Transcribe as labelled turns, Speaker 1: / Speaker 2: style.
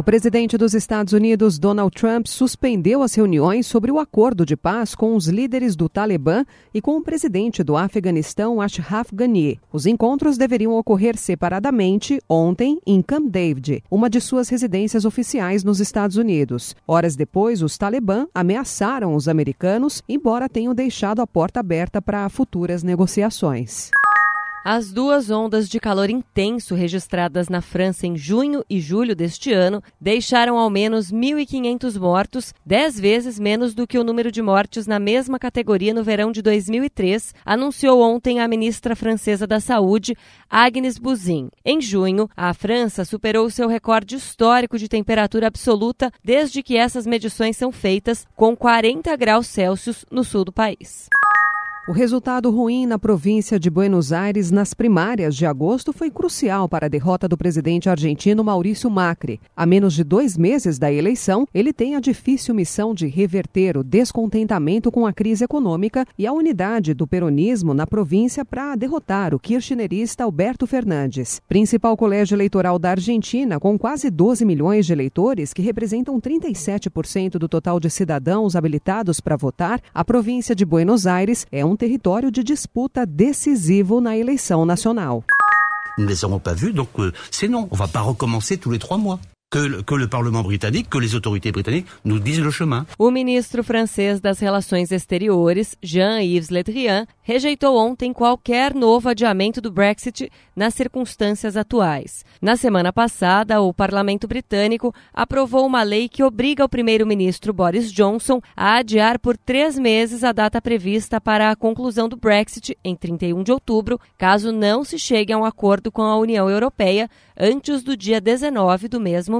Speaker 1: O presidente dos Estados Unidos, Donald Trump, suspendeu as reuniões sobre o acordo de paz com os líderes do Talibã e com o presidente do Afeganistão, Ashraf Ghani. Os encontros deveriam ocorrer separadamente ontem em Camp David, uma de suas residências oficiais nos Estados Unidos. Horas depois, os Talibã ameaçaram os americanos, embora tenham deixado a porta aberta para futuras negociações.
Speaker 2: As duas ondas de calor intenso registradas na França em junho e julho deste ano deixaram ao menos 1.500 mortos, dez vezes menos do que o número de mortes na mesma categoria no verão de 2003, anunciou ontem a ministra francesa da Saúde, Agnes Buzyn. Em junho, a França superou seu recorde histórico de temperatura absoluta desde que essas medições são feitas, com 40 graus Celsius no sul do país.
Speaker 1: O resultado ruim na província de Buenos Aires nas primárias de agosto foi crucial para a derrota do presidente argentino Maurício Macri. A menos de dois meses da eleição, ele tem a difícil missão de reverter o descontentamento com a crise econômica e a unidade do peronismo na província para derrotar o kirchnerista Alberto Fernandes. Principal colégio eleitoral da Argentina, com quase 12 milhões de eleitores, que representam 37% do total de cidadãos habilitados para votar, a província de Buenos Aires é um território de disputa decisivo na eleição nacional.
Speaker 3: Nous ne les aurons pas vus, donc euh, c'est non. On va pas recommencer tous les trois mois. Que, que le Parlement britannique, que les autorités britanniques nous disent le chemin.
Speaker 2: O ministro francês das Relações Exteriores, Jean-Yves Le Drian, rejeitou ontem qualquer novo adiamento do Brexit nas circunstâncias atuais. Na semana passada, o parlamento britânico aprovou uma lei que obriga o primeiro-ministro Boris Johnson a adiar por três meses a data prevista para a conclusão do Brexit em 31 de outubro, caso não se chegue a um acordo com a União Europeia antes do dia 19 do mesmo